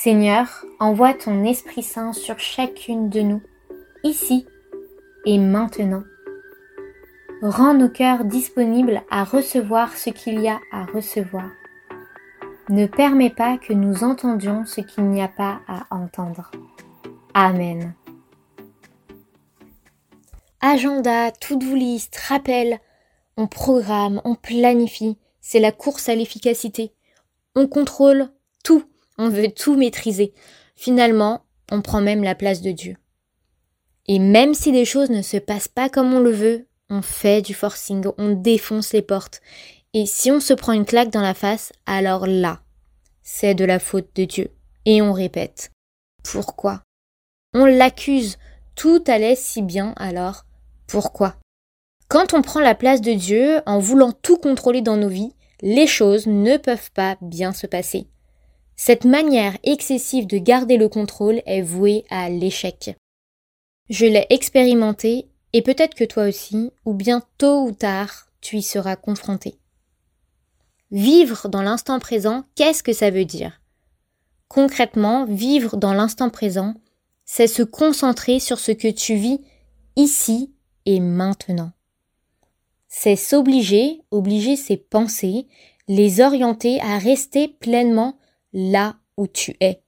Seigneur, envoie ton Esprit Saint sur chacune de nous, ici et maintenant. Rends nos cœurs disponibles à recevoir ce qu'il y a à recevoir. Ne permets pas que nous entendions ce qu'il n'y a pas à entendre. Amen. Agenda, to-do list, rappel, on programme, on planifie, c'est la course à l'efficacité. On contrôle tout on veut tout maîtriser. Finalement, on prend même la place de Dieu. Et même si les choses ne se passent pas comme on le veut, on fait du forcing, on défonce les portes. Et si on se prend une claque dans la face, alors là, c'est de la faute de Dieu. Et on répète. Pourquoi? On l'accuse. Tout allait si bien, alors pourquoi? Quand on prend la place de Dieu en voulant tout contrôler dans nos vies, les choses ne peuvent pas bien se passer. Cette manière excessive de garder le contrôle est vouée à l'échec. Je l'ai expérimenté et peut-être que toi aussi, ou bien tôt ou tard, tu y seras confronté. Vivre dans l'instant présent, qu'est-ce que ça veut dire? Concrètement, vivre dans l'instant présent, c'est se concentrer sur ce que tu vis ici et maintenant. C'est s'obliger, obliger ses pensées, les orienter à rester pleinement là où tu es.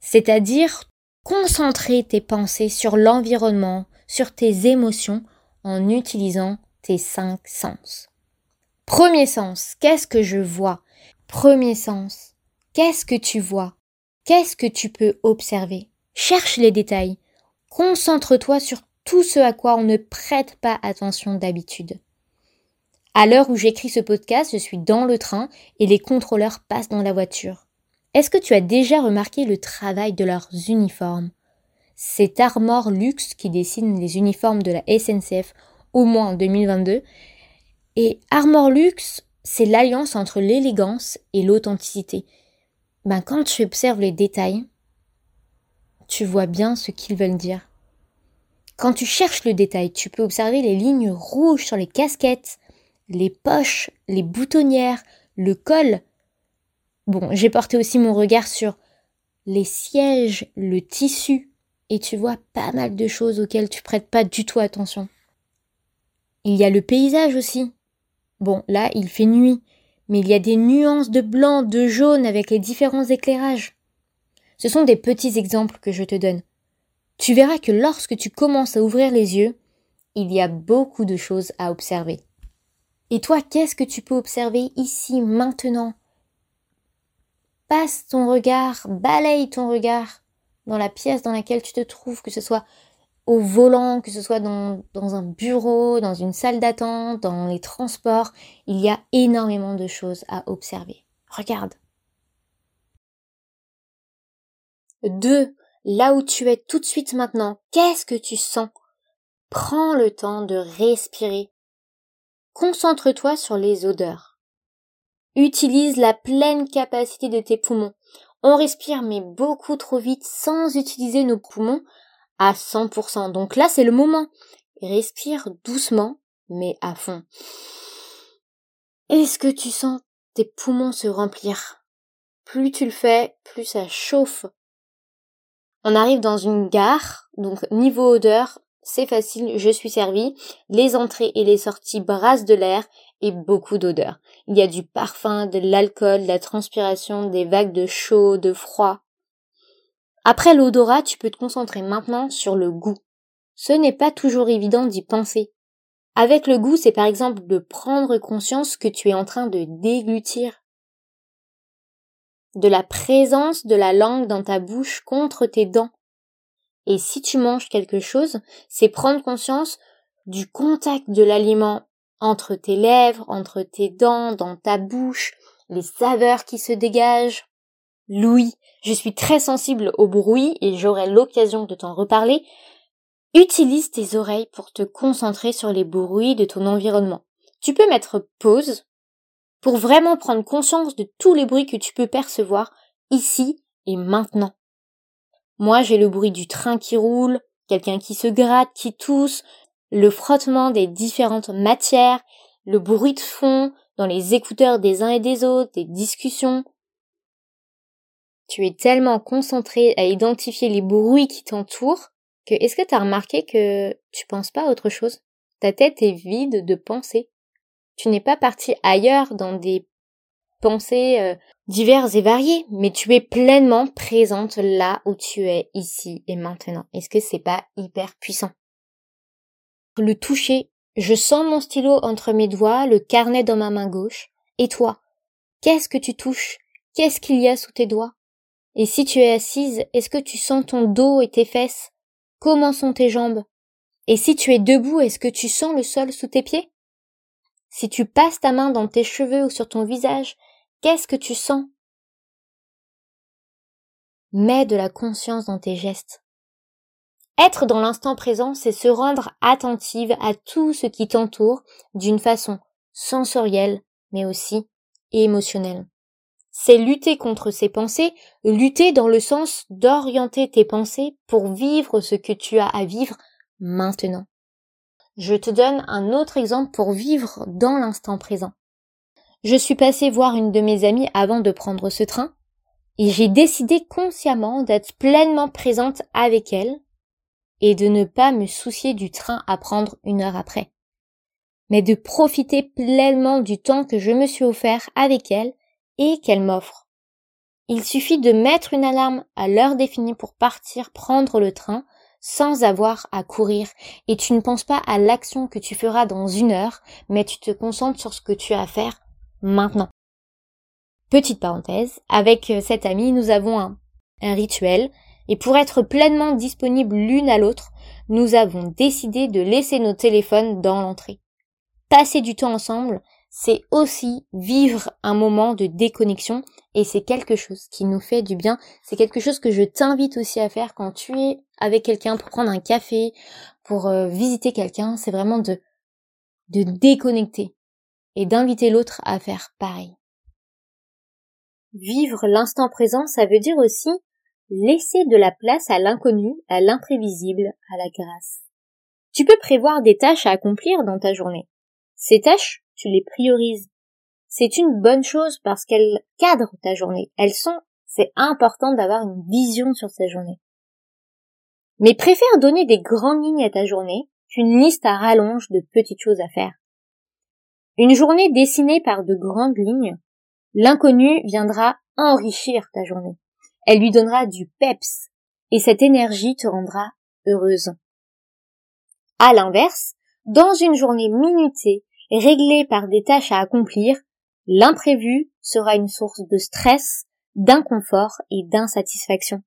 C'est-à-dire concentrer tes pensées sur l'environnement, sur tes émotions en utilisant tes cinq sens. Premier sens, qu'est-ce que je vois? Premier sens, qu'est-ce que tu vois? Qu'est-ce que tu peux observer? Cherche les détails. Concentre-toi sur tout ce à quoi on ne prête pas attention d'habitude. À l'heure où j'écris ce podcast, je suis dans le train et les contrôleurs passent dans la voiture. Est-ce que tu as déjà remarqué le travail de leurs uniformes? C'est Armor Luxe qui dessine les uniformes de la SNCF au moins en 2022. Et Armor Luxe, c'est l'alliance entre l'élégance et l'authenticité. Ben, quand tu observes les détails, tu vois bien ce qu'ils veulent dire. Quand tu cherches le détail, tu peux observer les lignes rouges sur les casquettes, les poches, les boutonnières, le col. Bon, j'ai porté aussi mon regard sur les sièges, le tissu, et tu vois pas mal de choses auxquelles tu prêtes pas du tout attention. Il y a le paysage aussi. Bon, là, il fait nuit, mais il y a des nuances de blanc, de jaune avec les différents éclairages. Ce sont des petits exemples que je te donne. Tu verras que lorsque tu commences à ouvrir les yeux, il y a beaucoup de choses à observer. Et toi, qu'est-ce que tu peux observer ici, maintenant? Passe ton regard, balaye ton regard dans la pièce dans laquelle tu te trouves, que ce soit au volant, que ce soit dans, un bureau, dans une salle d'attente, dans les transports. Il y a énormément de choses à observer. Regarde. Deux, là où tu es tout de suite maintenant, qu'est-ce que tu sens? Prends le temps de respirer Concentre-toi sur les odeurs. Utilise la pleine capacité de tes poumons. On respire mais beaucoup trop vite sans utiliser nos poumons à 100%. Donc là, c'est le moment. Respire doucement mais à fond. Est-ce que tu sens tes poumons se remplir? Plus tu le fais, plus ça chauffe. On arrive dans une gare, donc niveau odeur, c'est facile, je suis servi. Les entrées et les sorties brassent de l'air et beaucoup d'odeurs. Il y a du parfum, de l'alcool, de la transpiration, des vagues de chaud, de froid. Après l'odorat, tu peux te concentrer maintenant sur le goût. Ce n'est pas toujours évident d'y penser. Avec le goût, c'est par exemple de prendre conscience que tu es en train de déglutir. De la présence de la langue dans ta bouche contre tes dents. Et si tu manges quelque chose, c'est prendre conscience du contact de l'aliment entre tes lèvres, entre tes dents, dans ta bouche, les saveurs qui se dégagent. Louis, je suis très sensible au bruit et j'aurai l'occasion de t'en reparler. Utilise tes oreilles pour te concentrer sur les bruits de ton environnement. Tu peux mettre pause pour vraiment prendre conscience de tous les bruits que tu peux percevoir ici et maintenant. Moi, j'ai le bruit du train qui roule, quelqu'un qui se gratte, qui tousse, le frottement des différentes matières, le bruit de fond dans les écouteurs des uns et des autres, des discussions. Tu es tellement concentré à identifier les bruits qui t'entourent que est-ce que tu as remarqué que tu penses pas à autre chose? Ta tête est vide de pensées. Tu n'es pas parti ailleurs dans des pensées euh, diverses et variées, mais tu es pleinement présente là où tu es ici et maintenant. Est-ce que c'est pas hyper puissant? Le toucher, je sens mon stylo entre mes doigts, le carnet dans ma main gauche. Et toi? Qu'est-ce que tu touches? Qu'est-ce qu'il y a sous tes doigts? Et si tu es assise, est-ce que tu sens ton dos et tes fesses? Comment sont tes jambes? Et si tu es debout, est-ce que tu sens le sol sous tes pieds? Si tu passes ta main dans tes cheveux ou sur ton visage, qu'est-ce que tu sens? Mets de la conscience dans tes gestes. Être dans l'instant présent, c'est se rendre attentive à tout ce qui t'entoure d'une façon sensorielle, mais aussi émotionnelle. C'est lutter contre ces pensées, lutter dans le sens d'orienter tes pensées pour vivre ce que tu as à vivre maintenant. Je te donne un autre exemple pour vivre dans l'instant présent. Je suis passée voir une de mes amies avant de prendre ce train et j'ai décidé consciemment d'être pleinement présente avec elle et de ne pas me soucier du train à prendre une heure après, mais de profiter pleinement du temps que je me suis offert avec elle et qu'elle m'offre. Il suffit de mettre une alarme à l'heure définie pour partir prendre le train sans avoir à courir et tu ne penses pas à l'action que tu feras dans une heure, mais tu te concentres sur ce que tu as à faire maintenant. Petite parenthèse, avec euh, cette amie, nous avons un, rituel et pour être pleinement disponibles l'une à l'autre, nous avons décidé de laisser nos téléphones dans l'entrée. Passer du temps ensemble, c'est aussi vivre un moment de déconnexion et c'est quelque chose qui nous fait du bien. C'est quelque chose que je t'invite aussi à faire quand tu es avec quelqu'un pour prendre un café, pour euh, visiter quelqu'un. C'est vraiment de déconnecter et d'inviter l'autre à faire pareil. Vivre l'instant présent, ça veut dire aussi laisser de la place à l'inconnu, à l'imprévisible, à la grâce. Tu peux prévoir des tâches à accomplir dans ta journée. Ces tâches, tu les priorises. C'est une bonne chose parce qu'elles cadrent ta journée. Elles sont, c'est important d'avoir une vision sur ta journée. Mais préfère donner des grandes lignes à ta journée qu'une liste à rallonge de petites choses à faire. Une journée dessinée par de grandes lignes, l'inconnu viendra enrichir ta journée. Elle lui donnera du peps et cette énergie te rendra heureuse. À l'inverse, dans une journée minutée réglé par des tâches à accomplir, l'imprévu sera une source de stress, d'inconfort et d'insatisfaction.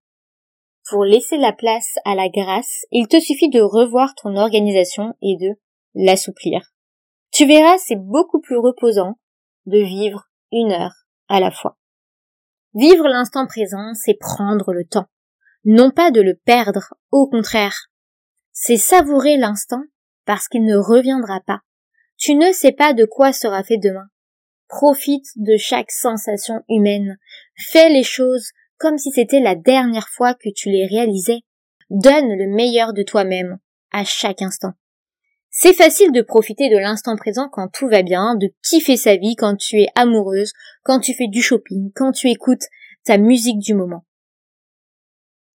Pour laisser la place à la grâce, il te suffit de revoir ton organisation et de l'assouplir. Tu verras, c'est beaucoup plus reposant de vivre une heure à la fois. Vivre l'instant présent, c'est prendre le temps. Non pas de le perdre, au contraire. C'est savourer l'instant parce qu'il ne reviendra pas. Tu ne sais pas de quoi sera fait demain. Profite de chaque sensation humaine. Fais les choses comme si c'était la dernière fois que tu les réalisais. Donne le meilleur de toi-même à chaque instant. C'est facile de profiter de l'instant présent quand tout va bien, de kiffer sa vie quand tu es amoureuse, quand tu fais du shopping, quand tu écoutes ta musique du moment.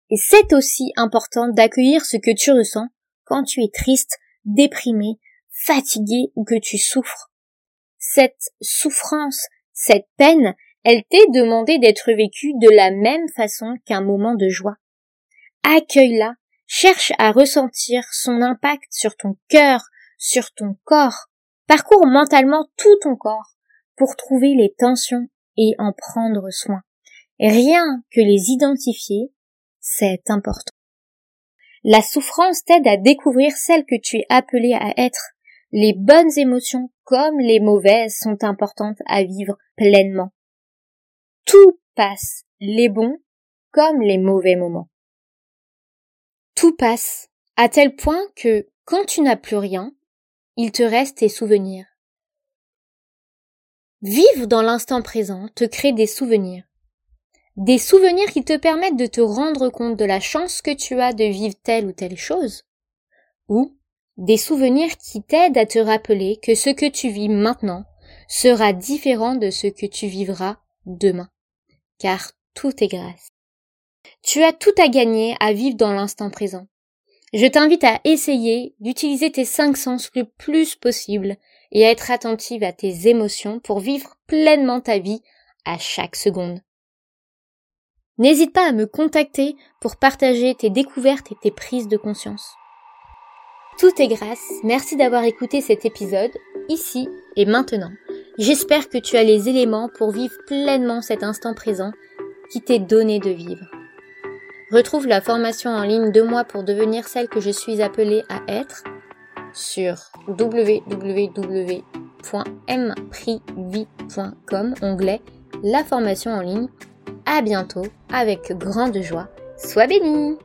Et c'est aussi important d'accueillir ce que tu ressens quand tu es triste, déprimé, fatigué ou que tu souffres. Cette souffrance, cette peine, elle t'est demandée d'être vécue de la même façon qu'un moment de joie. Accueille-la, cherche à ressentir son impact sur ton cœur, sur ton corps. Parcours mentalement tout ton corps pour trouver les tensions et en prendre soin. Rien que les identifier, c'est important. La souffrance t'aide à découvrir celle que tu es appelé à être, les bonnes émotions comme les mauvaises sont importantes à vivre pleinement. Tout passe, les bons comme les mauvais moments. Tout passe, à tel point que, quand tu n'as plus rien, il te reste tes souvenirs. Vivre dans l'instant présent te crée des souvenirs. Des souvenirs qui te permettent de te rendre compte de la chance que tu as de vivre telle ou telle chose. Ou des souvenirs qui t'aident à te rappeler que ce que tu vis maintenant sera différent de ce que tu vivras demain. Car tout est grâce. Tu as tout à gagner à vivre dans l'instant présent. Je t'invite à essayer d'utiliser tes cinq sens le plus possible et à être attentive à tes émotions pour vivre pleinement ta vie à chaque seconde. N'hésite pas à me contacter pour partager tes découvertes et tes prises de conscience. Tout est grâce, merci d'avoir écouté cet épisode, ici et maintenant. J'espère que tu as les éléments pour vivre pleinement cet instant présent qui t'est donné de vivre. Retrouve la formation en ligne de moi pour devenir celle que je suis appelée à être sur www.mprivie.com onglet La formation en ligne. À bientôt avec grande joie. Sois béni!